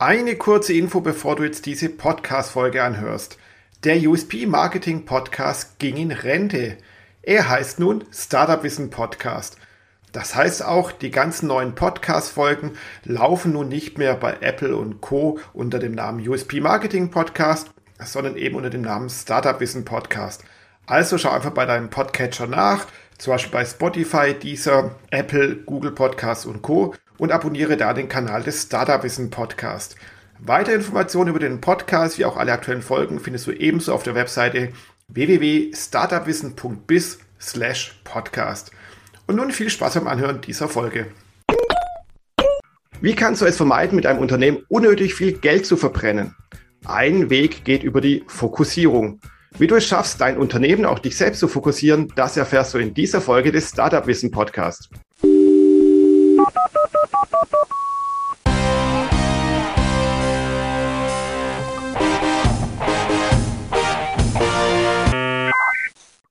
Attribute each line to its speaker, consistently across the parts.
Speaker 1: Eine kurze Info, bevor du jetzt diese Podcast-Folge anhörst. Der USP Marketing Podcast ging in Rente. Er heißt nun Startup Wissen Podcast. Das heißt auch, die ganzen neuen Podcast-Folgen laufen nun nicht mehr bei Apple und Co. unter dem Namen USP Marketing Podcast, sondern eben unter dem Namen Startup Wissen Podcast. Also schau einfach bei deinem Podcatcher nach, zum Beispiel bei Spotify, Deezer, Apple, Google Podcasts und Co. und abonniere da den Kanal des Startup Wissen Podcast. Weitere Informationen über den Podcast wie auch alle aktuellen Folgen findest du ebenso auf der Webseite www.startupwissen.biz slash podcast. Und nun viel Spaß beim Anhören dieser Folge. Wie kannst du es vermeiden, mit einem Unternehmen unnötig viel Geld zu verbrennen? Ein Weg geht über die Fokussierung. Wie du es schaffst, dein Unternehmen, auch dich selbst zu fokussieren, das erfährst du in dieser Folge des Startup Wissen Podcast.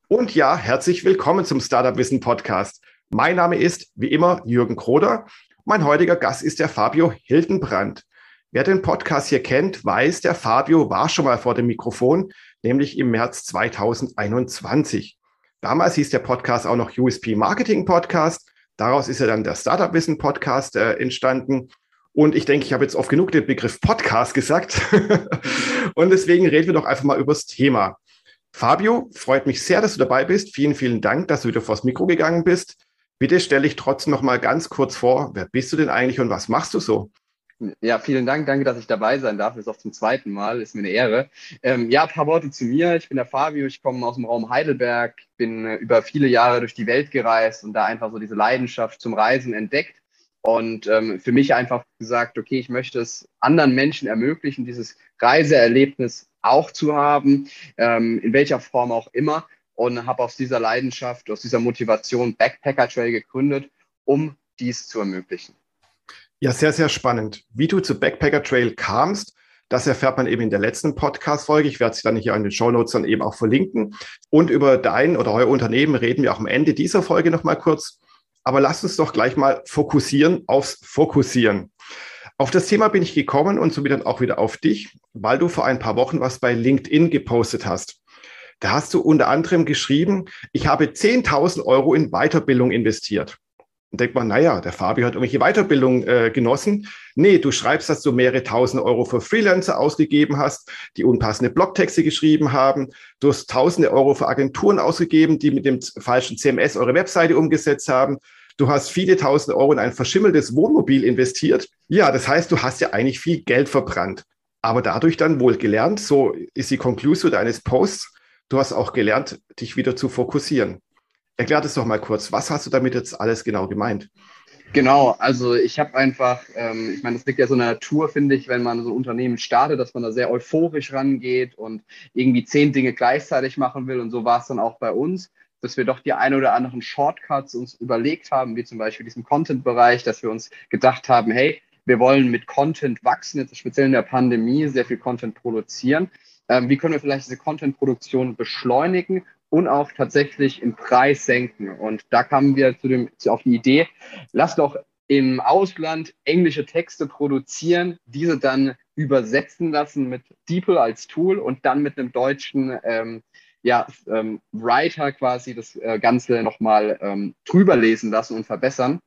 Speaker 1: Und ja, herzlich willkommen zum Startup Wissen Podcast. Mein Name ist, wie immer, Jürgen Kroder. Mein heutiger Gast ist der Fabio Hildenbrand. Wer den Podcast hier kennt, weiß, der Fabio war schon mal vor dem Mikrofon, nämlich im März 2021. Damals hieß der Podcast auch noch USP Marketing Podcast. Daraus ist ja dann der Startup Wissen Podcast äh, entstanden. Und ich denke, ich habe jetzt oft genug den Begriff Podcast gesagt. Und deswegen reden wir doch einfach mal über das Thema. Fabio, freut mich sehr, dass du dabei bist. Vielen, vielen Dank, dass du wieder vors Mikro gegangen bist. Bitte stelle dich trotzdem noch mal ganz kurz vor. Wer bist du denn eigentlich und was machst du so?
Speaker 2: Ja, vielen Dank. Danke, dass ich dabei sein darf. Ist auch zum zweiten Mal. Ist mir eine Ehre. Ähm, ja, ein paar Worte zu mir. Ich bin der Fabio. Ich komme aus dem Raum Heidelberg. Bin äh, über viele Jahre durch die Welt gereist und da einfach so diese Leidenschaft zum Reisen entdeckt. Und ähm, für mich einfach gesagt, okay, ich möchte es anderen Menschen ermöglichen, dieses Reiseerlebnis auch zu haben, ähm, in welcher Form auch immer. Und habe aus dieser Leidenschaft, aus dieser Motivation Backpacker Trail gegründet, um dies zu ermöglichen.
Speaker 1: Ja, sehr, sehr spannend. Wie du zu Backpacker Trail kamst, das erfährt man eben in der letzten Podcast-Folge. Ich werde sie dann hier in den Show Notes dann eben auch verlinken. Und über dein oder euer Unternehmen reden wir auch am Ende dieser Folge nochmal kurz. Aber lasst uns doch gleich mal fokussieren aufs Fokussieren. Auf das Thema bin ich gekommen und somit dann auch wieder auf dich, weil du vor ein paar Wochen was bei LinkedIn gepostet hast. Da hast du unter anderem geschrieben, ich habe 10.000 Euro in Weiterbildung investiert. Und denkt man, naja, der Fabi hat irgendwelche Weiterbildung äh, genossen. Nee, du schreibst, dass du mehrere tausend Euro für Freelancer ausgegeben hast, die unpassende Blogtexte geschrieben haben. Du hast tausende Euro für Agenturen ausgegeben, die mit dem falschen CMS eure Webseite umgesetzt haben. Du hast viele tausend Euro in ein verschimmeltes Wohnmobil investiert. Ja, das heißt, du hast ja eigentlich viel Geld verbrannt. Aber dadurch dann wohl gelernt, so ist die Konklusion deines Posts, du hast auch gelernt, dich wieder zu fokussieren. Erklär das doch mal kurz. Was hast du damit jetzt alles genau gemeint?
Speaker 2: Genau, also ich habe einfach, ähm, ich meine, das liegt ja so in der Natur, finde ich, wenn man so ein Unternehmen startet, dass man da sehr euphorisch rangeht und irgendwie zehn Dinge gleichzeitig machen will. Und so war es dann auch bei uns, dass wir doch die ein oder anderen Shortcuts uns überlegt haben, wie zum Beispiel diesen Content-Bereich, dass wir uns gedacht haben, hey, wir wollen mit Content wachsen, jetzt speziell in der Pandemie sehr viel Content produzieren. Ähm, wie können wir vielleicht diese Content-Produktion beschleunigen und auch tatsächlich im Preis senken. Und da kamen wir zu dem, zu, auf die Idee, lass doch im Ausland englische Texte produzieren, diese dann übersetzen lassen mit DeepL als Tool und dann mit einem deutschen ähm, ja, ähm, Writer quasi das äh, Ganze nochmal ähm, drüber lesen lassen und verbessern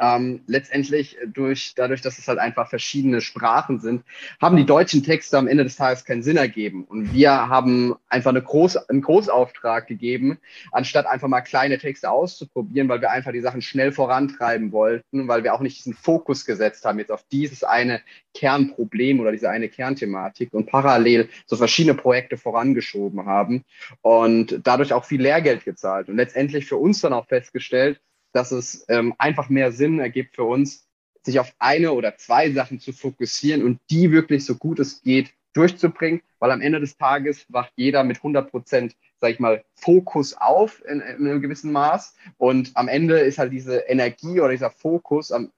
Speaker 2: ähm, letztendlich durch, dadurch, dass es halt einfach verschiedene Sprachen sind, haben die deutschen Texte am Ende des Tages keinen Sinn ergeben. Und wir haben einfach eine Groß, einen Großauftrag gegeben, anstatt einfach mal kleine Texte auszuprobieren, weil wir einfach die Sachen schnell vorantreiben wollten, weil wir auch nicht diesen Fokus gesetzt haben jetzt auf dieses eine Kernproblem oder diese eine Kernthematik und parallel so verschiedene Projekte vorangeschoben haben und dadurch auch viel Lehrgeld gezahlt und letztendlich für uns dann auch festgestellt, dass es ähm, einfach mehr Sinn ergibt für uns, sich auf eine oder zwei Sachen zu fokussieren und die wirklich so gut es geht durchzubringen, weil am Ende des Tages wacht jeder mit 100 Prozent, sag ich mal, Fokus auf in, in, einem gewissen Maß und am Ende ist halt diese Energie oder dieser Fokus am,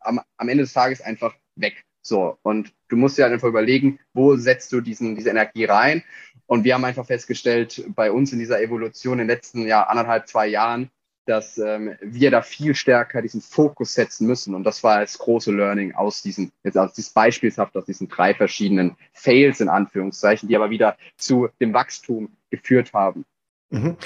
Speaker 2: am, am Ende des Tages einfach weg. So, und du musst dir halt einfach überlegen, wo setzt du diesen, diese Energie rein? Und wir haben einfach festgestellt, bei uns in dieser Evolution in den letzten ja, anderthalb, zwei Jahren, dass ähm, wir da viel stärker diesen Fokus setzen müssen. Und das war das große Learning aus diesen, jetzt aus dieses beispielshaft aus diesen drei verschiedenen Fails in Anführungszeichen, die aber wieder zu dem Wachstum geführt haben.
Speaker 1: Mhm.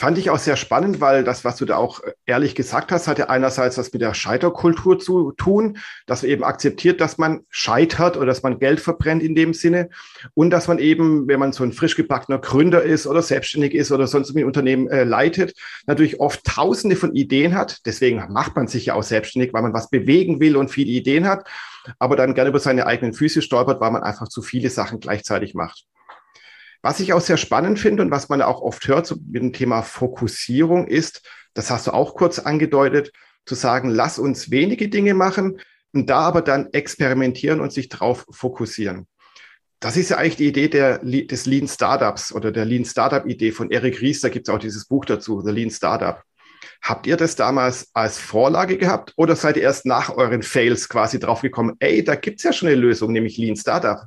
Speaker 1: Fand ich auch sehr spannend, weil das, was du da auch ehrlich gesagt hast, hat ja einerseits was mit der Scheiterkultur zu tun, dass man eben akzeptiert, dass man scheitert oder dass man Geld verbrennt in dem Sinne und dass man eben, wenn man so ein frisch gebackener Gründer ist oder selbstständig ist oder sonst ein Unternehmen äh, leitet, natürlich oft tausende von Ideen hat. Deswegen macht man sich ja auch selbstständig, weil man was bewegen will und viele Ideen hat, aber dann gerne über seine eigenen Füße stolpert, weil man einfach zu viele Sachen gleichzeitig macht. Was ich auch sehr spannend finde und was man auch oft hört so mit dem Thema Fokussierung ist, das hast du auch kurz angedeutet, zu sagen, lass uns wenige Dinge machen und da aber dann experimentieren und sich drauf fokussieren. Das ist ja eigentlich die Idee der, des Lean Startups oder der Lean Startup Idee von Eric Ries. Da gibt es auch dieses Buch dazu, The Lean Startup. Habt ihr das damals als Vorlage gehabt oder seid ihr erst nach euren Fails quasi draufgekommen, ey, da gibt es ja schon eine Lösung, nämlich Lean Startup?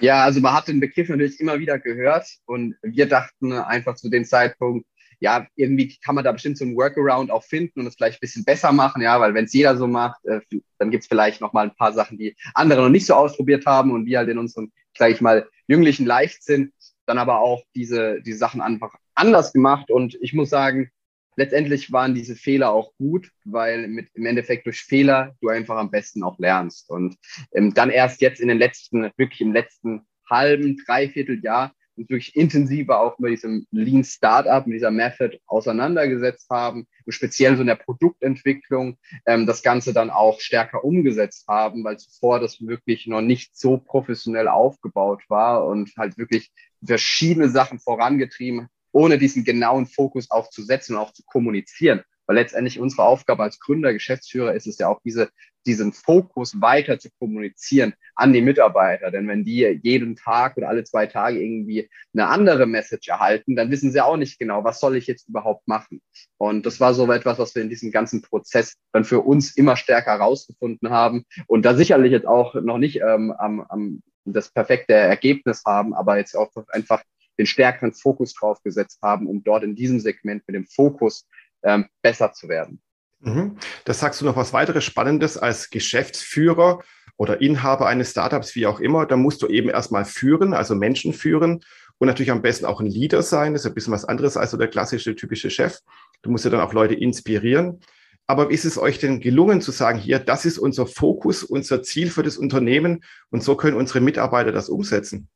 Speaker 2: Ja, also man hat den Begriff natürlich immer wieder gehört und wir dachten einfach zu dem Zeitpunkt, ja, irgendwie kann man da bestimmt so einen Workaround auch finden und es vielleicht ein bisschen besser machen, ja, weil wenn es jeder so macht, äh, dann gibt es vielleicht noch mal ein paar Sachen, die andere noch nicht so ausprobiert haben und wir halt in unserem, sage ich mal, jünglichen Leichtsinn dann aber auch diese, diese Sachen einfach anders gemacht und ich muss sagen, letztendlich waren diese Fehler auch gut, weil mit, im Endeffekt durch Fehler du einfach am besten auch lernst. Und ähm, dann erst jetzt in den letzten, wirklich im letzten halben, dreiviertel Jahr uns wirklich intensiver auch mit diesem Lean Startup, mit dieser Method auseinandergesetzt haben und speziell so in der Produktentwicklung ähm, das Ganze dann auch stärker umgesetzt haben, weil zuvor das wirklich noch nicht so professionell aufgebaut war und halt wirklich verschiedene Sachen vorangetrieben ohne diesen genauen Fokus auch zu setzen und auch zu kommunizieren. Weil letztendlich unsere Aufgabe als Gründer, Geschäftsführer ist es ja auch, diese, diesen Fokus weiter zu kommunizieren an die Mitarbeiter. Denn wenn die jeden Tag oder alle zwei Tage irgendwie eine andere Message erhalten, dann wissen sie auch nicht genau, was soll ich jetzt überhaupt machen. Und das war so etwas, was wir in diesem ganzen Prozess dann für uns immer stärker herausgefunden haben. Und da sicherlich jetzt auch noch nicht ähm, am, am das perfekte Ergebnis haben, aber jetzt auch einfach den stärkeren Fokus drauf gesetzt haben, um dort in diesem Segment mit dem Fokus ähm, besser zu werden.
Speaker 1: Mhm. Das sagst du noch was weiteres Spannendes als Geschäftsführer oder Inhaber eines Startups, wie auch immer. Da musst du eben erstmal führen, also Menschen führen und natürlich am besten auch ein Leader sein. Das ist ein bisschen was anderes als so der klassische, typische Chef. Du musst ja dann auch Leute inspirieren. Aber ist es euch denn gelungen zu sagen, hier, das ist unser Fokus, unser Ziel für das Unternehmen und so können unsere Mitarbeiter das umsetzen?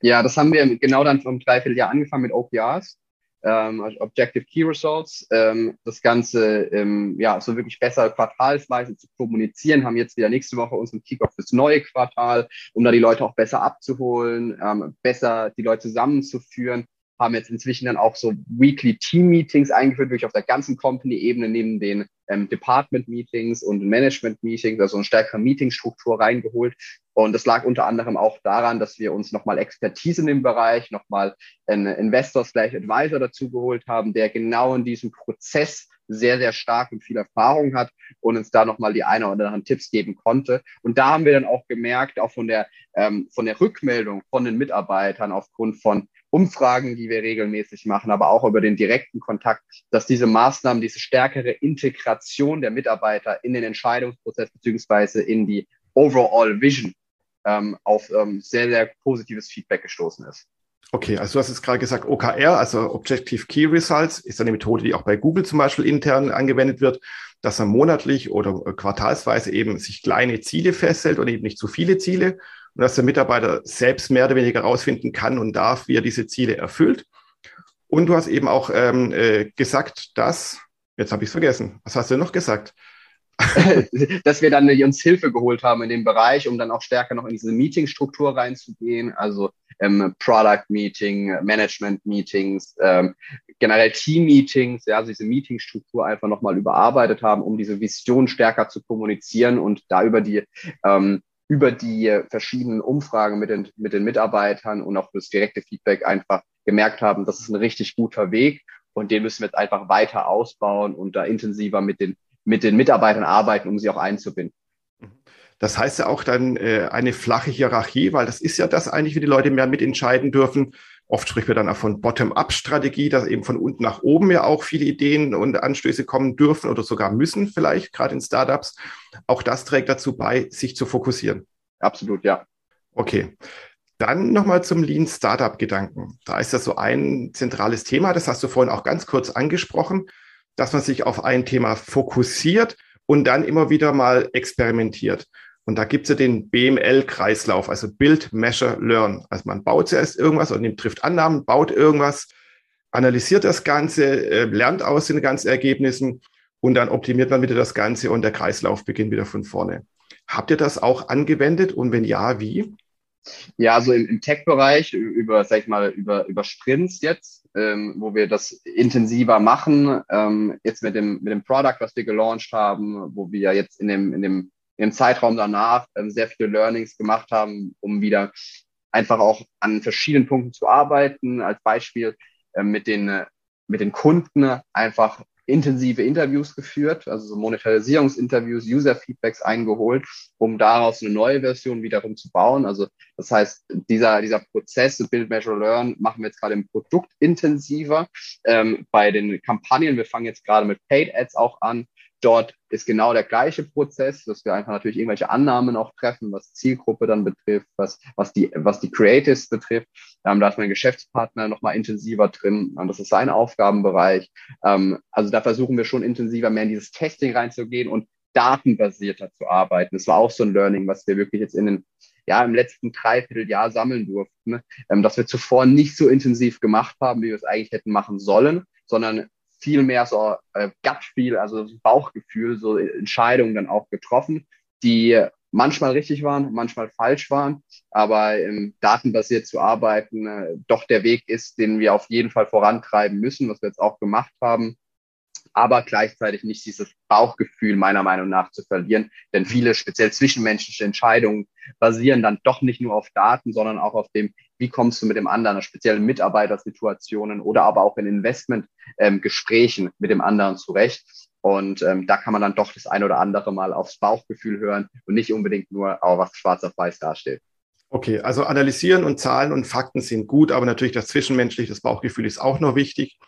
Speaker 2: Ja, das haben wir genau dann vom Dreivierteljahr angefangen mit OKRs, ähm, also Objective Key Results. Ähm, das Ganze ähm, ja so wirklich besser quartalsweise zu kommunizieren, haben jetzt wieder nächste Woche unseren Kickoff fürs neue Quartal, um da die Leute auch besser abzuholen, ähm, besser die Leute zusammenzuführen haben jetzt inzwischen dann auch so Weekly Team Meetings eingeführt, wirklich auf der ganzen Company-Ebene neben den ähm, Department Meetings und Management Meetings, also eine stärkere Meetingstruktur reingeholt. Und das lag unter anderem auch daran, dass wir uns nochmal Expertise in dem Bereich, nochmal einen Investor slash Advisor dazu geholt haben, der genau in diesem Prozess sehr, sehr stark und viel Erfahrung hat und uns da nochmal die eine oder anderen Tipps geben konnte. Und da haben wir dann auch gemerkt, auch von der, ähm, von der Rückmeldung von den Mitarbeitern aufgrund von Umfragen, die wir regelmäßig machen, aber auch über den direkten Kontakt, dass diese Maßnahmen, diese stärkere Integration der Mitarbeiter in den Entscheidungsprozess beziehungsweise in die Overall Vision ähm, auf ähm, sehr, sehr positives Feedback gestoßen ist.
Speaker 1: Okay, also du hast jetzt gerade gesagt, OKR, also Objective Key Results, ist eine Methode, die auch bei Google zum Beispiel intern angewendet wird, dass man monatlich oder quartalsweise eben sich kleine Ziele festhält und eben nicht zu viele Ziele und dass der Mitarbeiter selbst mehr oder weniger herausfinden kann und darf, wie er diese Ziele erfüllt. Und du hast eben auch ähm, äh, gesagt, dass, jetzt habe ich es vergessen, was hast du noch gesagt?
Speaker 2: dass wir dann uns Hilfe geholt haben in dem Bereich, um dann auch stärker noch in diese Meetingstruktur reinzugehen, also ähm, Product Meeting, Management Meetings, ähm, generell Team Meetings, ja, also diese Meetingstruktur einfach nochmal überarbeitet haben, um diese Vision stärker zu kommunizieren und da über die ähm, über die verschiedenen Umfragen mit den, mit den Mitarbeitern und auch das direkte Feedback einfach gemerkt haben, das ist ein richtig guter Weg und den müssen wir jetzt einfach weiter ausbauen und da intensiver mit den, mit den Mitarbeitern arbeiten, um sie auch einzubinden.
Speaker 1: Das heißt ja auch dann äh, eine flache Hierarchie, weil das ist ja das eigentlich, wie die Leute mehr mitentscheiden dürfen. Oft spricht man dann auch von Bottom-up-Strategie, dass eben von unten nach oben ja auch viele Ideen und Anstöße kommen dürfen oder sogar müssen vielleicht, gerade in Startups. Auch das trägt dazu bei, sich zu fokussieren.
Speaker 2: Absolut, ja.
Speaker 1: Okay. Dann nochmal zum Lean Startup Gedanken. Da ist das so ein zentrales Thema. Das hast du vorhin auch ganz kurz angesprochen, dass man sich auf ein Thema fokussiert und dann immer wieder mal experimentiert. Und da gibt es ja den BML-Kreislauf, also Build, Measure, Learn. Also man baut zuerst irgendwas und nimmt, trifft Annahmen, baut irgendwas, analysiert das Ganze, äh, lernt aus den ganzen Ergebnissen und dann optimiert man wieder das Ganze und der Kreislauf beginnt wieder von vorne. Habt ihr das auch angewendet und wenn ja, wie?
Speaker 2: Ja, also im, im Tech-Bereich über, sag ich mal, über, über Sprints jetzt, ähm, wo wir das intensiver machen. Ähm, jetzt mit dem, mit dem Product, was wir gelauncht haben, wo wir jetzt in dem, in dem, dem Zeitraum danach ähm, sehr viele Learnings gemacht haben, um wieder einfach auch an verschiedenen Punkten zu arbeiten. Als Beispiel äh, mit den, mit den Kunden einfach intensive Interviews geführt, also so Monetarisierungsinterviews, User-Feedbacks eingeholt, um daraus eine neue Version wiederum zu bauen. Also das heißt, dieser, dieser Prozess Build, Measure, Learn machen wir jetzt gerade im Produkt intensiver. Ähm, bei den Kampagnen, wir fangen jetzt gerade mit Paid Ads auch an, Dort ist genau der gleiche Prozess, dass wir einfach natürlich irgendwelche Annahmen auch treffen, was Zielgruppe dann betrifft, was, was, die, was die Creatives betrifft. Ähm, da ist mein Geschäftspartner nochmal intensiver drin. Und das ist sein Aufgabenbereich. Ähm, also da versuchen wir schon intensiver mehr in dieses Testing reinzugehen und datenbasierter zu arbeiten. Das war auch so ein Learning, was wir wirklich jetzt in den, ja, im letzten Dreivierteljahr sammeln durften, ähm, dass wir zuvor nicht so intensiv gemacht haben, wie wir es eigentlich hätten machen sollen, sondern viel mehr so äh, Gut-Feel, also Bauchgefühl, so Entscheidungen dann auch getroffen, die manchmal richtig waren, manchmal falsch waren, aber ähm, datenbasiert zu arbeiten äh, doch der Weg ist, den wir auf jeden Fall vorantreiben müssen, was wir jetzt auch gemacht haben aber gleichzeitig nicht dieses Bauchgefühl meiner Meinung nach zu verlieren. Denn viele speziell zwischenmenschliche Entscheidungen basieren dann doch nicht nur auf Daten, sondern auch auf dem, wie kommst du mit dem anderen, speziell in Mitarbeitersituationen oder aber auch in Investmentgesprächen ähm, mit dem anderen zurecht. Und ähm, da kann man dann doch das ein oder andere mal aufs Bauchgefühl hören und nicht unbedingt nur, oh, was schwarz auf weiß dasteht.
Speaker 1: Okay, also analysieren und Zahlen und Fakten sind gut, aber natürlich das Zwischenmenschliche, das Bauchgefühl ist auch noch wichtig.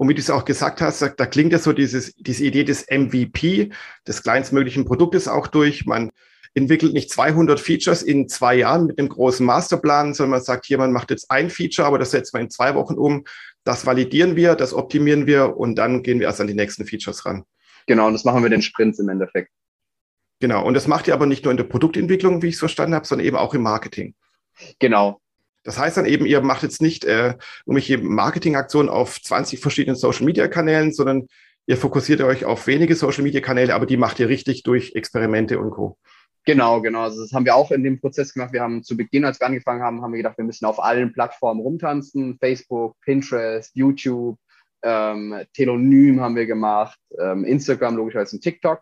Speaker 1: Und wie du es auch gesagt hast, da klingt ja so dieses, diese Idee des MVP, des kleinstmöglichen Produktes auch durch. Man entwickelt nicht 200 Features in zwei Jahren mit einem großen Masterplan, sondern man sagt, hier, man macht jetzt ein Feature, aber das setzen wir in zwei Wochen um. Das validieren wir, das optimieren wir und dann gehen wir erst an die nächsten Features ran.
Speaker 2: Genau, und das machen wir den Sprints im Endeffekt.
Speaker 1: Genau, und das macht ihr aber nicht nur in der Produktentwicklung, wie ich es verstanden habe, sondern eben auch im Marketing.
Speaker 2: Genau,
Speaker 1: das heißt dann eben, ihr macht jetzt nicht äh, irgendwelche Marketingaktionen auf 20 verschiedenen Social-Media-Kanälen, sondern ihr fokussiert euch auf wenige Social-Media-Kanäle, aber die macht ihr richtig durch Experimente und Co.
Speaker 2: Genau, genau. Also das haben wir auch in dem Prozess gemacht. Wir haben zu Beginn, als wir angefangen haben, haben wir gedacht, wir müssen auf allen Plattformen rumtanzen. Facebook, Pinterest, YouTube, ähm, Telonym haben wir gemacht, ähm, Instagram logischerweise und TikTok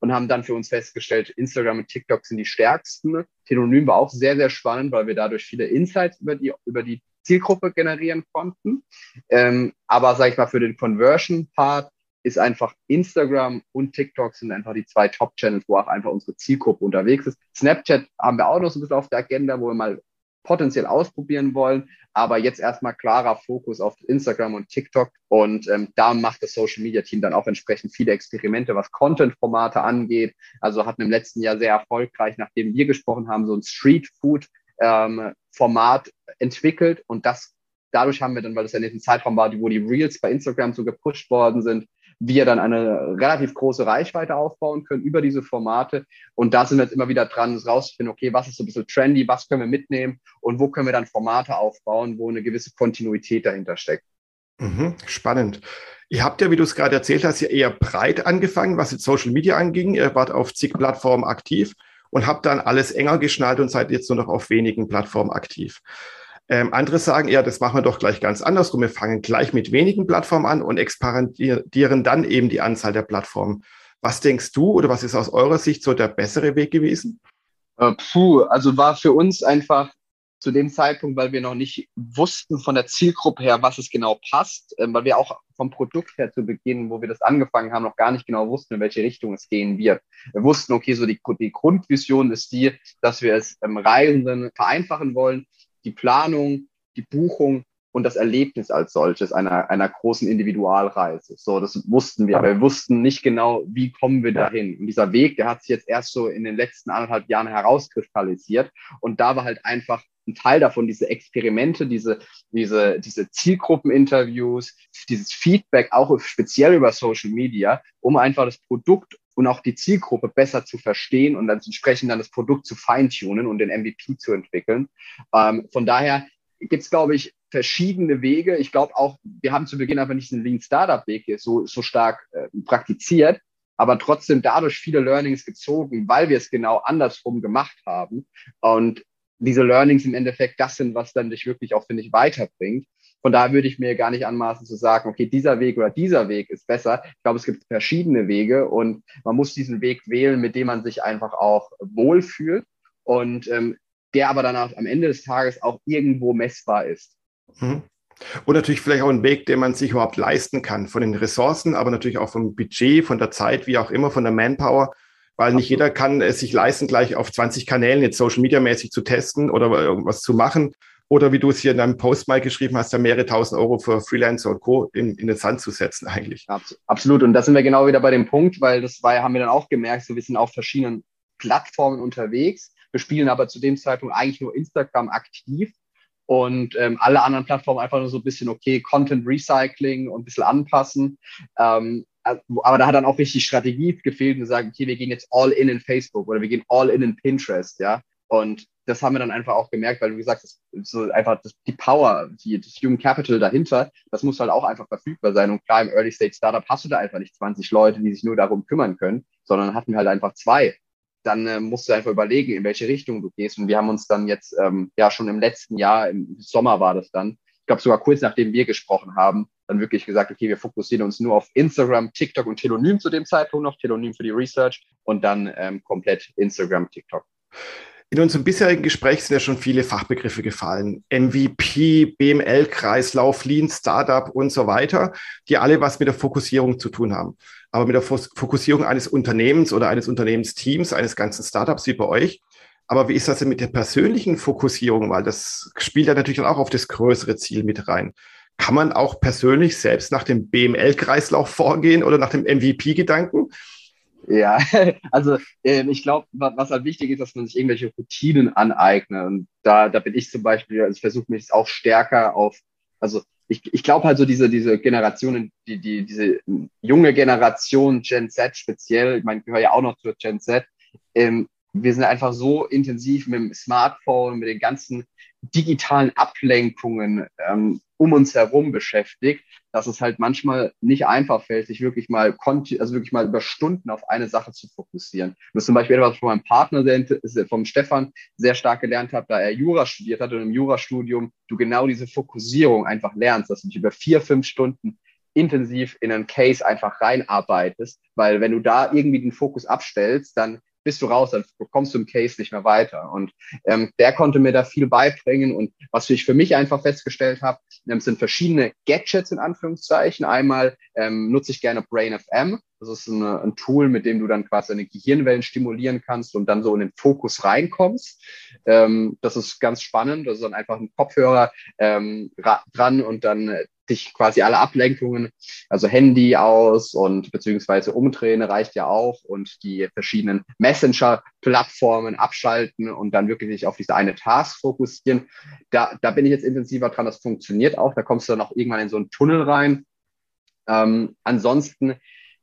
Speaker 2: und haben dann für uns festgestellt, Instagram und TikTok sind die stärksten. Telonym war auch sehr, sehr spannend, weil wir dadurch viele Insights über die, über die Zielgruppe generieren konnten. Ähm, aber sag ich mal, für den Conversion-Part ist einfach Instagram und TikTok sind einfach die zwei Top-Channels, wo auch einfach unsere Zielgruppe unterwegs ist. Snapchat haben wir auch noch so ein bisschen auf der Agenda, wo wir mal potenziell ausprobieren wollen. Aber jetzt erstmal klarer Fokus auf Instagram und TikTok. Und ähm, da macht das Social Media Team dann auch entsprechend viele Experimente, was Content-Formate angeht. Also hatten im letzten Jahr sehr erfolgreich, nachdem wir gesprochen haben, so ein Street Food ähm, Format entwickelt. Und das dadurch haben wir dann, weil das ja in diesem Zeitraum war, wo die Reels bei Instagram so gepusht worden sind, wir dann eine relativ große Reichweite aufbauen können über diese Formate. Und da sind wir jetzt immer wieder dran, rauszufinden, okay, was ist so ein bisschen trendy, was können wir mitnehmen und wo können wir dann Formate aufbauen, wo eine gewisse Kontinuität dahinter steckt.
Speaker 1: Mhm, spannend. Ihr habt ja, wie du es gerade erzählt hast, ja eher breit angefangen, was jetzt Social Media anging. Ihr wart auf zig Plattformen aktiv und habt dann alles enger geschnallt und seid jetzt nur noch auf wenigen Plattformen aktiv. Ähm, andere sagen, ja, das machen wir doch gleich ganz andersrum. Wir fangen gleich mit wenigen Plattformen an und expandieren dann eben die Anzahl der Plattformen. Was denkst du oder was ist aus eurer Sicht so der bessere Weg gewesen?
Speaker 2: Äh, puh, also war für uns einfach zu dem Zeitpunkt, weil wir noch nicht wussten von der Zielgruppe her, was es genau passt, äh, weil wir auch vom Produkt her zu Beginn, wo wir das angefangen haben, noch gar nicht genau wussten, in welche Richtung es gehen wird. Wir wussten, okay, so die, die Grundvision ist die, dass wir es ähm, Reisenden vereinfachen wollen, die Planung, die Buchung und das Erlebnis als solches einer, einer großen Individualreise. So, das wussten wir, aber wir wussten nicht genau, wie kommen wir dahin. Und dieser Weg, der hat sich jetzt erst so in den letzten anderthalb Jahren herauskristallisiert. Und da war halt einfach ein Teil davon, diese Experimente, diese, diese, diese Zielgruppeninterviews, dieses Feedback auch speziell über Social Media, um einfach das Produkt und auch die Zielgruppe besser zu verstehen und dann entsprechend dann das Produkt zu feintunen und den MVP zu entwickeln. Ähm, von daher gibt es, glaube ich, verschiedene Wege. Ich glaube auch, wir haben zu Beginn einfach nicht den Lean Startup Weg so, so stark äh, praktiziert, aber trotzdem dadurch viele Learnings gezogen, weil wir es genau andersrum gemacht haben. Und diese Learnings im Endeffekt das sind, was dann dich wirklich auch, finde ich, weiterbringt. Von daher würde ich mir gar nicht anmaßen zu sagen, okay, dieser Weg oder dieser Weg ist besser. Ich glaube, es gibt verschiedene Wege und man muss diesen Weg wählen, mit dem man sich einfach auch wohlfühlt und ähm, der aber dann am Ende des Tages auch irgendwo messbar ist.
Speaker 1: Mhm. Und natürlich vielleicht auch ein Weg, den man sich überhaupt leisten kann, von den Ressourcen, aber natürlich auch vom Budget, von der Zeit, wie auch immer, von der Manpower, weil nicht jeder kann es sich leisten, gleich auf 20 Kanälen jetzt Social Media mäßig zu testen oder irgendwas zu machen. Oder wie du es hier in deinem Post mal geschrieben hast, ja mehrere tausend Euro für Freelancer und Co. in, in den Sand zu setzen eigentlich.
Speaker 2: Absolut. Und da sind wir genau wieder bei dem Punkt, weil das war, haben wir dann auch gemerkt, so wir sind auf verschiedenen Plattformen unterwegs. Wir spielen aber zu dem Zeitpunkt eigentlich nur Instagram aktiv und ähm, alle anderen Plattformen einfach nur so ein bisschen, okay, Content Recycling und ein bisschen anpassen. Ähm, aber da hat dann auch richtig Strategie gefehlt und gesagt, okay, wir gehen jetzt all in in Facebook oder wir gehen all in in Pinterest, ja. Und das haben wir dann einfach auch gemerkt, weil du gesagt hast, so einfach das, die Power, die, das Human Capital dahinter, das muss halt auch einfach verfügbar sein. Und klar, im Early Stage Startup hast du da einfach nicht 20 Leute, die sich nur darum kümmern können, sondern hatten wir halt einfach zwei dann äh, musst du einfach überlegen, in welche Richtung du gehst. Und wir haben uns dann jetzt, ähm, ja, schon im letzten Jahr, im Sommer war das dann, ich glaube sogar kurz nachdem wir gesprochen haben, dann wirklich gesagt, okay, wir fokussieren uns nur auf Instagram, TikTok und Telonym zu dem Zeitpunkt noch, Telonym für die Research und dann ähm, komplett Instagram, TikTok.
Speaker 1: In unserem bisherigen Gespräch sind ja schon viele Fachbegriffe gefallen. MVP, BML-Kreislauf, Lean Startup und so weiter, die alle was mit der Fokussierung zu tun haben. Aber mit der Fokussierung eines Unternehmens oder eines Unternehmensteams, eines ganzen Startups wie bei euch. Aber wie ist das denn mit der persönlichen Fokussierung? Weil das spielt ja natürlich dann auch auf das größere Ziel mit rein. Kann man auch persönlich selbst nach dem BML-Kreislauf vorgehen oder nach dem MVP-Gedanken?
Speaker 2: Ja, also äh, ich glaube, was halt wichtig ist, dass man sich irgendwelche Routinen aneignet. Und da, da bin ich zum Beispiel, also ich versuche mich auch stärker auf, also ich, ich glaube halt so diese, diese Generationen, die, die, diese junge Generation Gen Z speziell, ich meine, ich gehöre ja auch noch zur Gen Z, ähm, wir sind einfach so intensiv mit dem Smartphone, mit den ganzen digitalen Ablenkungen ähm, um uns herum beschäftigt, dass es halt manchmal nicht einfach fällt, sich wirklich mal, also wirklich mal über Stunden auf eine Sache zu fokussieren. Das ist zum Beispiel etwas, was von meinem Partner, vom Stefan, sehr stark gelernt habe, da er Jura studiert hat und im Jurastudium du genau diese Fokussierung einfach lernst, dass du dich über vier, fünf Stunden intensiv in einen Case einfach reinarbeitest, weil wenn du da irgendwie den Fokus abstellst, dann bist du raus, dann kommst du im Case nicht mehr weiter. Und ähm, der konnte mir da viel beibringen. Und was ich für mich einfach festgestellt habe, ähm, sind verschiedene Gadgets in Anführungszeichen. Einmal ähm, nutze ich gerne Brain FM. Das ist eine, ein Tool, mit dem du dann quasi deine Gehirnwellen stimulieren kannst und dann so in den Fokus reinkommst. Ähm, das ist ganz spannend. Das ist dann einfach ein Kopfhörer ähm, dran und dann äh, dich quasi alle Ablenkungen, also Handy aus und beziehungsweise umdrehen reicht ja auch und die verschiedenen Messenger-Plattformen abschalten und dann wirklich sich auf diese eine Task fokussieren. Da, da bin ich jetzt intensiver dran, das funktioniert auch. Da kommst du dann auch irgendwann in so einen Tunnel rein. Ähm, ansonsten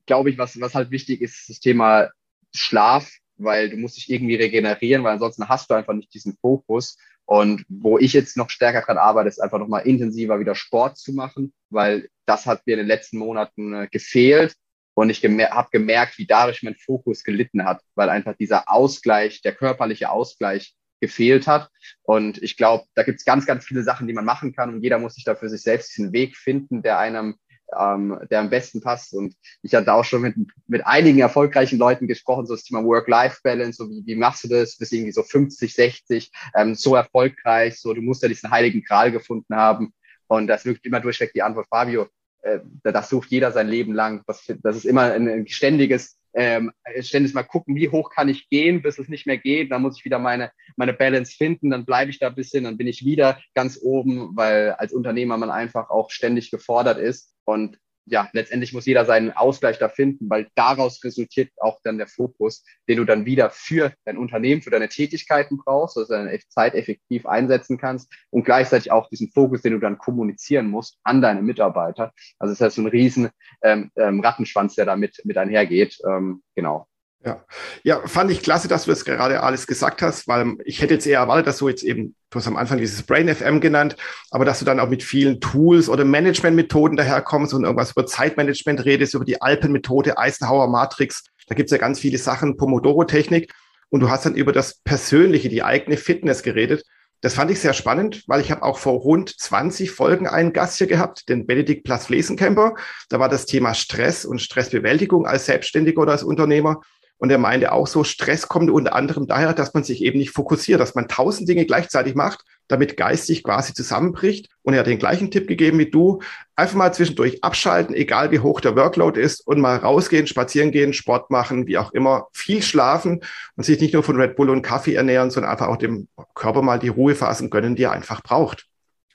Speaker 2: glaube ich, was, was halt wichtig ist, das Thema Schlaf, weil du musst dich irgendwie regenerieren, weil ansonsten hast du einfach nicht diesen Fokus. Und wo ich jetzt noch stärker dran arbeite, ist einfach nochmal intensiver wieder Sport zu machen, weil das hat mir in den letzten Monaten äh, gefehlt. Und ich gemer habe gemerkt, wie dadurch mein Fokus gelitten hat, weil einfach dieser Ausgleich, der körperliche Ausgleich gefehlt hat. Und ich glaube, da gibt es ganz, ganz viele Sachen, die man machen kann. Und jeder muss sich da für sich selbst diesen Weg finden, der einem ähm, der am besten passt. Und ich hatte auch schon mit, mit einigen erfolgreichen Leuten gesprochen, so das Thema Work-Life-Balance, so wie, wie machst du das, bis irgendwie so 50, 60, ähm, so erfolgreich, so du musst ja diesen heiligen Gral gefunden haben. Und das wirkt immer durchweg die Antwort, Fabio, äh, das sucht jeder sein Leben lang. Das, das ist immer ein, ein ständiges ähm, ständig mal gucken, wie hoch kann ich gehen, bis es nicht mehr geht. Dann muss ich wieder meine, meine Balance finden, dann bleibe ich da ein bisschen, dann bin ich wieder ganz oben, weil als Unternehmer man einfach auch ständig gefordert ist. Und ja, letztendlich muss jeder seinen Ausgleich da finden, weil daraus resultiert auch dann der Fokus, den du dann wieder für dein Unternehmen, für deine Tätigkeiten brauchst, dass du deine Zeit effektiv einsetzen kannst und gleichzeitig auch diesen Fokus, den du dann kommunizieren musst an deine Mitarbeiter. Also es ist halt so ein riesen ähm, ähm, Rattenschwanz, der da mit, mit einhergeht. Ähm, genau.
Speaker 1: Ja. ja, fand ich klasse, dass du das gerade alles gesagt hast, weil ich hätte jetzt eher erwartet, dass du jetzt eben, du hast am Anfang dieses Brain FM genannt, aber dass du dann auch mit vielen Tools oder Managementmethoden daherkommst und irgendwas über Zeitmanagement redest, über die Alpenmethode, Eisenhower Matrix. Da gibt's ja ganz viele Sachen, Pomodoro-Technik. Und du hast dann über das Persönliche, die eigene Fitness geredet. Das fand ich sehr spannend, weil ich habe auch vor rund 20 Folgen einen Gast hier gehabt, den Benedikt Plas Flesenkemper. Da war das Thema Stress und Stressbewältigung als Selbstständiger oder als Unternehmer. Und er meinte auch so, Stress kommt unter anderem daher, dass man sich eben nicht fokussiert, dass man tausend Dinge gleichzeitig macht, damit geistig quasi zusammenbricht. Und er hat den gleichen Tipp gegeben wie du. Einfach mal zwischendurch abschalten, egal wie hoch der Workload ist und mal rausgehen, spazieren gehen, Sport machen, wie auch immer, viel schlafen und sich nicht nur von Red Bull und Kaffee ernähren, sondern einfach auch dem Körper mal die Ruhephasen gönnen, die er einfach braucht.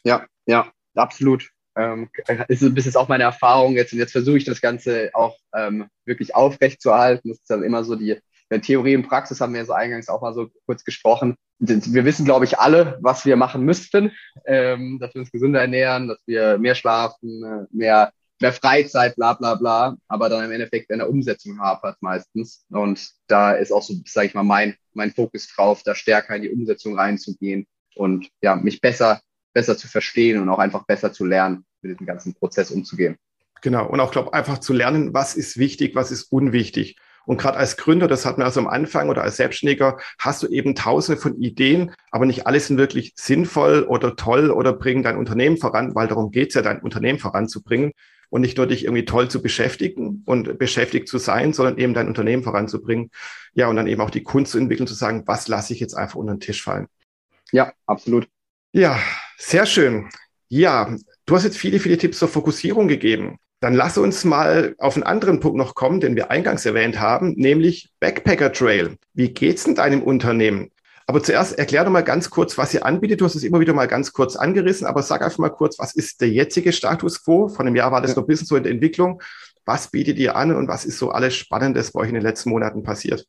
Speaker 2: Ja, ja, absolut ähm, ist ein auch meine Erfahrung jetzt und jetzt versuche ich das Ganze auch ähm, wirklich aufrecht zu erhalten. Das ist dann immer so die Theorie und Praxis haben wir so eingangs auch mal so kurz gesprochen. Wir wissen, glaube ich, alle, was wir machen müssten, ähm, dass wir uns gesünder ernähren, dass wir mehr schlafen, äh, mehr, mehr Freizeit, bla bla bla, aber dann im Endeffekt in der Umsetzung hapert meistens. Und da ist auch so, sage ich mal, mein, mein Fokus drauf, da stärker in die Umsetzung reinzugehen und ja, mich besser besser zu verstehen und auch einfach besser zu lernen, mit diesem ganzen Prozess umzugehen.
Speaker 1: Genau. Und auch, glaube einfach zu lernen, was ist wichtig, was ist unwichtig. Und gerade als Gründer, das hat man also am Anfang oder als Selbstständiger, hast du eben tausende von Ideen, aber nicht alle sind wirklich sinnvoll oder toll oder bringen dein Unternehmen voran, weil darum geht's ja, dein Unternehmen voranzubringen und nicht nur dich irgendwie toll zu beschäftigen und beschäftigt zu sein, sondern eben dein Unternehmen voranzubringen. Ja, und dann eben auch die Kunst zu entwickeln, zu sagen, was lasse ich jetzt einfach unter den Tisch fallen.
Speaker 2: Ja, absolut.
Speaker 1: Ja, sehr schön. Ja, du hast jetzt viele, viele Tipps zur Fokussierung gegeben. Dann lass uns mal auf einen anderen Punkt noch kommen, den wir eingangs erwähnt haben, nämlich Backpacker Trail. Wie geht's denn deinem Unternehmen? Aber zuerst erklär doch mal ganz kurz, was ihr anbietet. Du hast es immer wieder mal ganz kurz angerissen, aber sag einfach mal kurz, was ist der jetzige Status quo? Von einem Jahr war das noch ein bisschen so in der Entwicklung. Was bietet ihr an und was ist so alles Spannendes bei euch in den letzten Monaten passiert?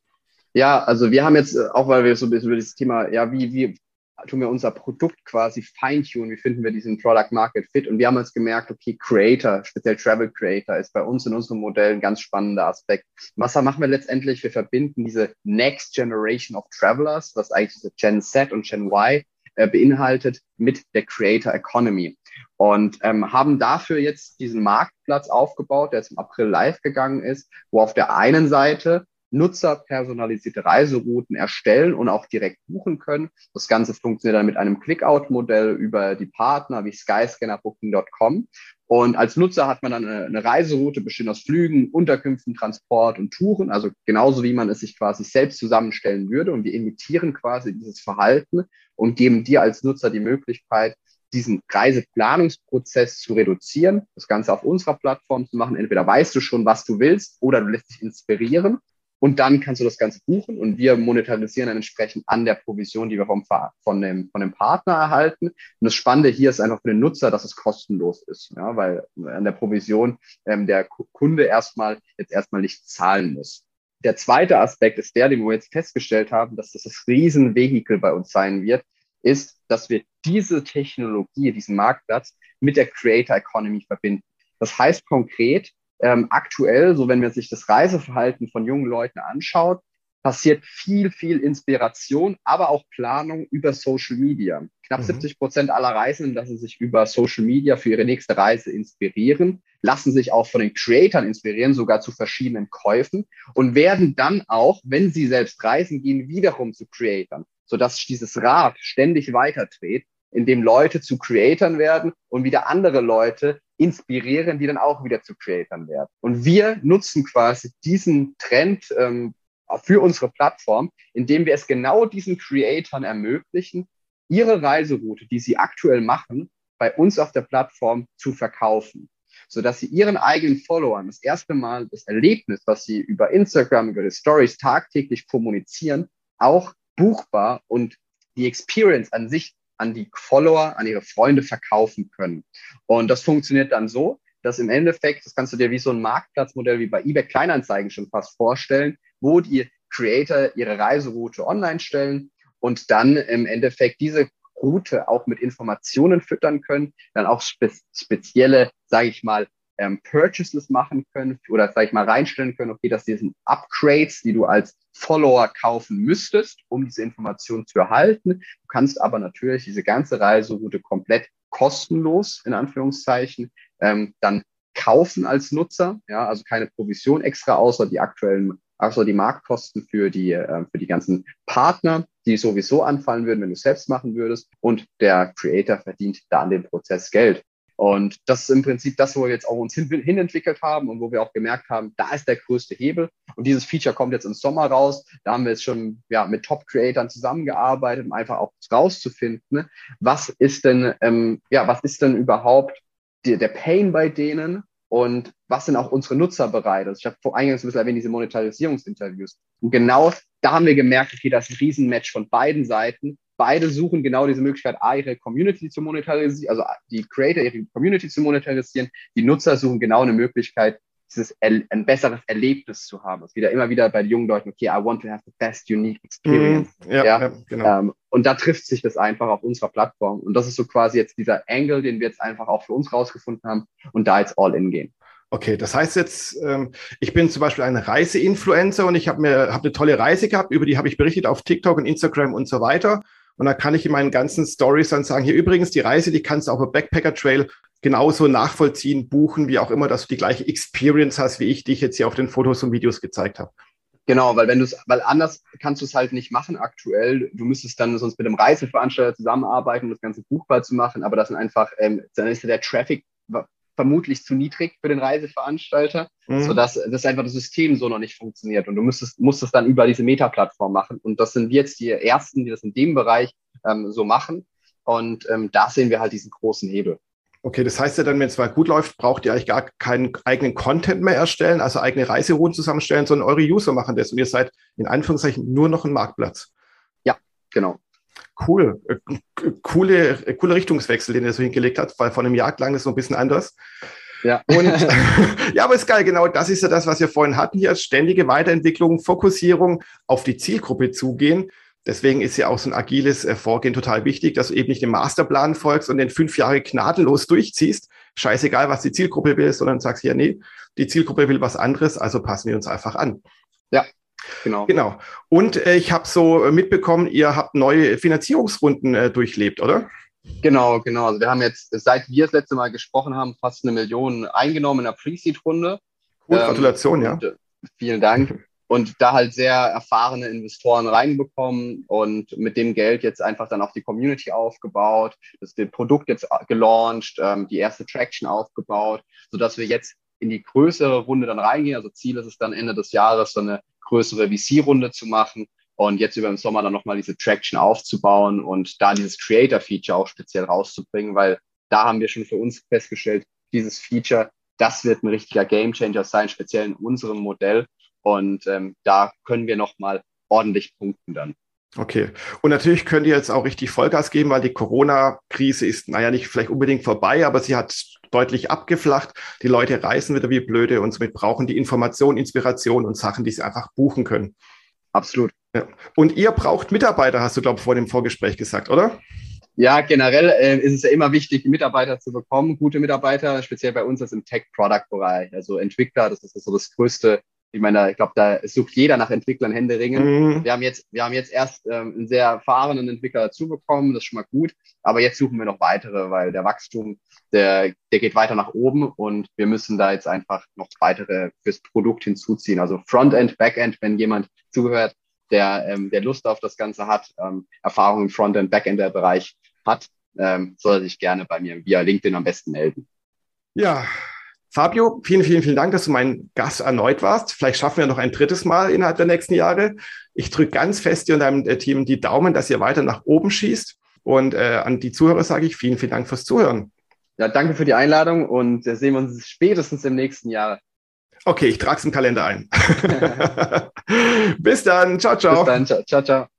Speaker 2: Ja, also wir haben jetzt, auch weil wir so ein bisschen über das Thema, ja, wie, wie tun wir unser Produkt quasi feintunen, wie finden wir diesen Product Market Fit. Und wir haben uns gemerkt, okay, Creator, speziell Travel Creator, ist bei uns in unserem Modell ein ganz spannender Aspekt. Was machen wir letztendlich? Wir verbinden diese Next Generation of Travelers, was eigentlich diese Gen Z und Gen Y äh, beinhaltet, mit der Creator Economy. Und ähm, haben dafür jetzt diesen Marktplatz aufgebaut, der jetzt im April live gegangen ist, wo auf der einen Seite Nutzer personalisierte Reiserouten erstellen und auch direkt buchen können. Das Ganze funktioniert dann mit einem Clickout-Modell über die Partner wie Skyscanner, Booking.com. Und als Nutzer hat man dann eine, eine Reiseroute bestehend aus Flügen, Unterkünften, Transport und Touren, also genauso wie man es sich quasi selbst zusammenstellen würde. Und wir imitieren quasi dieses Verhalten und geben dir als Nutzer die Möglichkeit, diesen Reiseplanungsprozess zu reduzieren, das Ganze auf unserer Plattform zu machen. Entweder weißt du schon, was du willst, oder du lässt dich inspirieren und dann kannst du das Ganze buchen und wir monetarisieren dann entsprechend an der Provision, die wir vom, von, dem, von dem Partner erhalten. Und das Spannende hier ist einfach für den Nutzer, dass es kostenlos ist, ja, weil an der Provision ähm, der Kunde erstmal jetzt erstmal nicht zahlen muss. Der zweite Aspekt ist der, den wir jetzt festgestellt haben, dass das das Riesenvehikel bei uns sein wird, ist, dass wir diese Technologie, diesen Marktplatz mit der Creator Economy verbinden. Das heißt konkret, ähm, aktuell, so wenn man sich das Reiseverhalten von jungen Leuten anschaut, passiert viel, viel Inspiration, aber auch Planung über Social Media. Knapp mhm. 70 Prozent aller Reisenden lassen sich über Social Media für ihre nächste Reise inspirieren, lassen sich auch von den Creatoren inspirieren, sogar zu verschiedenen Käufen und werden dann auch, wenn sie selbst reisen gehen, wiederum zu Creatoren, sodass dieses Rad ständig weiterdreht, in dem Leute zu Creatoren werden und wieder andere Leute inspirieren, die dann auch wieder zu Creatoren werden. Und wir nutzen quasi diesen Trend ähm, für unsere Plattform, indem wir es genau diesen Creatoren ermöglichen, ihre Reiseroute, die sie aktuell machen, bei uns auf der Plattform zu verkaufen. sodass sie ihren eigenen Followern das erste Mal das Erlebnis, was sie über Instagram, über die Stories tagtäglich kommunizieren, auch buchbar und die Experience an sich an die Follower, an ihre Freunde verkaufen können. Und das funktioniert dann so, dass im Endeffekt, das kannst du dir wie so ein Marktplatzmodell wie bei eBay Kleinanzeigen schon fast vorstellen, wo die Creator ihre Reiseroute online stellen und dann im Endeffekt diese Route auch mit Informationen füttern können, dann auch spe spezielle, sage ich mal, ähm, Purchases machen können oder, sage ich mal, reinstellen können, okay, dass diesen Upgrades, die du als Follower kaufen müsstest, um diese Information zu erhalten. Du kannst aber natürlich diese ganze Reiseroute komplett kostenlos, in Anführungszeichen, ähm, dann kaufen als Nutzer, ja, also keine Provision extra, außer die aktuellen, außer die Marktkosten für die, äh, für die ganzen Partner, die sowieso anfallen würden, wenn du selbst machen würdest. Und der Creator verdient da an dem Prozess Geld. Und das ist im Prinzip das, wo wir jetzt auch uns hin, hin, entwickelt haben und wo wir auch gemerkt haben, da ist der größte Hebel. Und dieses Feature kommt jetzt im Sommer raus. Da haben wir jetzt schon ja, mit Top-Creatern zusammengearbeitet, um einfach auch rauszufinden, ne? was ist denn, ähm, ja, was ist denn überhaupt die, der Pain bei denen und was sind auch unsere Nutzer bereit? Also ich habe vor eingangs ein bisschen erwähnt, diese Monetarisierungsinterviews. Und genau da haben wir gemerkt, okay, das ist ein Riesenmatch von beiden Seiten beide suchen genau diese Möglichkeit, A, ihre Community zu monetarisieren, also die Creator ihre Community zu monetarisieren. Die Nutzer suchen genau eine Möglichkeit, dieses ein besseres Erlebnis zu haben. Es wieder immer wieder bei jungen Leuten, okay, I want to have the best unique experience. Mm, ja, ja, ja, genau. Ähm, und da trifft sich das einfach auf unserer Plattform. Und das ist so quasi jetzt dieser Angle, den wir jetzt einfach auch für uns rausgefunden haben und da jetzt all in gehen.
Speaker 1: Okay, das heißt jetzt, ähm, ich bin zum Beispiel ein Reiseinfluencer und ich habe mir hab eine tolle Reise gehabt, über die habe ich berichtet auf TikTok und Instagram und so weiter. Und da kann ich in meinen ganzen Stories dann sagen, hier übrigens die Reise, die kannst du auf dem Backpacker Trail genauso nachvollziehen, buchen, wie auch immer, dass du die gleiche Experience hast, wie ich dich jetzt hier auf den Fotos und Videos gezeigt habe.
Speaker 2: Genau, weil wenn du es, weil anders kannst du es halt nicht machen aktuell. Du müsstest dann sonst mit einem Reiseveranstalter zusammenarbeiten, um das Ganze buchbar zu machen, aber das sind einfach, ähm, dann ist der Traffic vermutlich zu niedrig für den Reiseveranstalter, mhm. sodass das einfach das System so noch nicht funktioniert. Und du müsstest, musst es dann über diese Meta-Plattform machen. Und das sind wir jetzt die Ersten, die das in dem Bereich ähm, so machen. Und ähm, da sehen wir halt diesen großen Hebel.
Speaker 1: Okay, das heißt ja dann, wenn es mal gut läuft, braucht ihr eigentlich gar keinen eigenen Content mehr erstellen, also eigene Reiserouten zusammenstellen, sondern eure User machen das und ihr seid in Anführungszeichen nur noch ein Marktplatz.
Speaker 2: Ja, genau.
Speaker 1: Cool. Äh, coole, äh, coole Richtungswechsel, den er so hingelegt hat, weil vor einem Jahr klang das so ein bisschen anders. Ja. Und ja, aber ist geil, genau das ist ja das, was wir vorhin hatten hier, ständige Weiterentwicklung, Fokussierung auf die Zielgruppe zugehen. Deswegen ist ja auch so ein agiles äh, Vorgehen total wichtig, dass du eben nicht dem Masterplan folgst und den fünf Jahre gnadenlos durchziehst. Scheißegal, was die Zielgruppe will, sondern sagst, ja, nee, die Zielgruppe will was anderes, also passen wir uns einfach an.
Speaker 2: Ja, Genau.
Speaker 1: Genau. Und äh, ich habe so mitbekommen, ihr habt neue Finanzierungsrunden äh, durchlebt, oder?
Speaker 2: Genau, genau. Also wir haben jetzt, seit wir das letzte Mal gesprochen haben, fast eine Million eingenommen in der Pre-Seed-Runde.
Speaker 1: Cool, ähm, Gratulation, ja.
Speaker 2: Und, äh, vielen Dank. Und da halt sehr erfahrene Investoren reinbekommen und mit dem Geld jetzt einfach dann auch die Community aufgebaut, das Produkt jetzt gelauncht, ähm, die erste Traction aufgebaut, sodass wir jetzt in die größere Runde dann reingehen. Also Ziel ist es dann Ende des Jahres, so eine größere VC-Runde zu machen und jetzt über den Sommer dann nochmal diese Traction aufzubauen und da dieses Creator-Feature auch speziell rauszubringen, weil da haben wir schon für uns festgestellt, dieses Feature, das wird ein richtiger Gamechanger sein, speziell in unserem Modell. Und ähm, da können wir nochmal ordentlich punkten dann.
Speaker 1: Okay. Und natürlich könnt ihr jetzt auch richtig Vollgas geben, weil die Corona-Krise ist, naja, nicht vielleicht unbedingt vorbei, aber sie hat deutlich abgeflacht. Die Leute reisen wieder wie blöde und somit brauchen die Information, Inspiration und Sachen, die sie einfach buchen können.
Speaker 2: Absolut.
Speaker 1: Ja. Und ihr braucht Mitarbeiter, hast du, glaube ich, vor dem Vorgespräch gesagt, oder?
Speaker 2: Ja, generell äh, ist es ja immer wichtig, Mitarbeiter zu bekommen, gute Mitarbeiter, speziell bei uns ist im Tech-Product-Bereich, also Entwickler, das ist so das größte ich meine, ich glaube, da sucht jeder nach Entwicklern Händeringen. Mhm. Wir haben jetzt, wir haben jetzt erst ähm, einen sehr erfahrenen Entwickler dazu bekommen, das ist schon mal gut. Aber jetzt suchen wir noch weitere, weil der Wachstum, der, der geht weiter nach oben und wir müssen da jetzt einfach noch weitere fürs Produkt hinzuziehen. Also Frontend, Backend, wenn jemand zuhört, der, ähm, der Lust auf das Ganze hat, ähm, Erfahrung im Frontend, Backend-Bereich hat, ähm, soll er sich gerne bei mir via LinkedIn am besten melden.
Speaker 1: Ja, Fabio, vielen, vielen, vielen Dank, dass du mein Gast erneut warst. Vielleicht schaffen wir noch ein drittes Mal innerhalb der nächsten Jahre. Ich drücke ganz fest dir und deinem äh, Team die Daumen, dass ihr weiter nach oben schießt. Und äh, an die Zuhörer sage ich vielen, vielen Dank fürs Zuhören.
Speaker 2: Ja, danke für die Einladung und äh, sehen wir uns spätestens im nächsten Jahr.
Speaker 1: Okay, ich trage es im Kalender ein. Bis dann. Ciao, ciao.
Speaker 2: Bis dann. Ciao, ciao. ciao.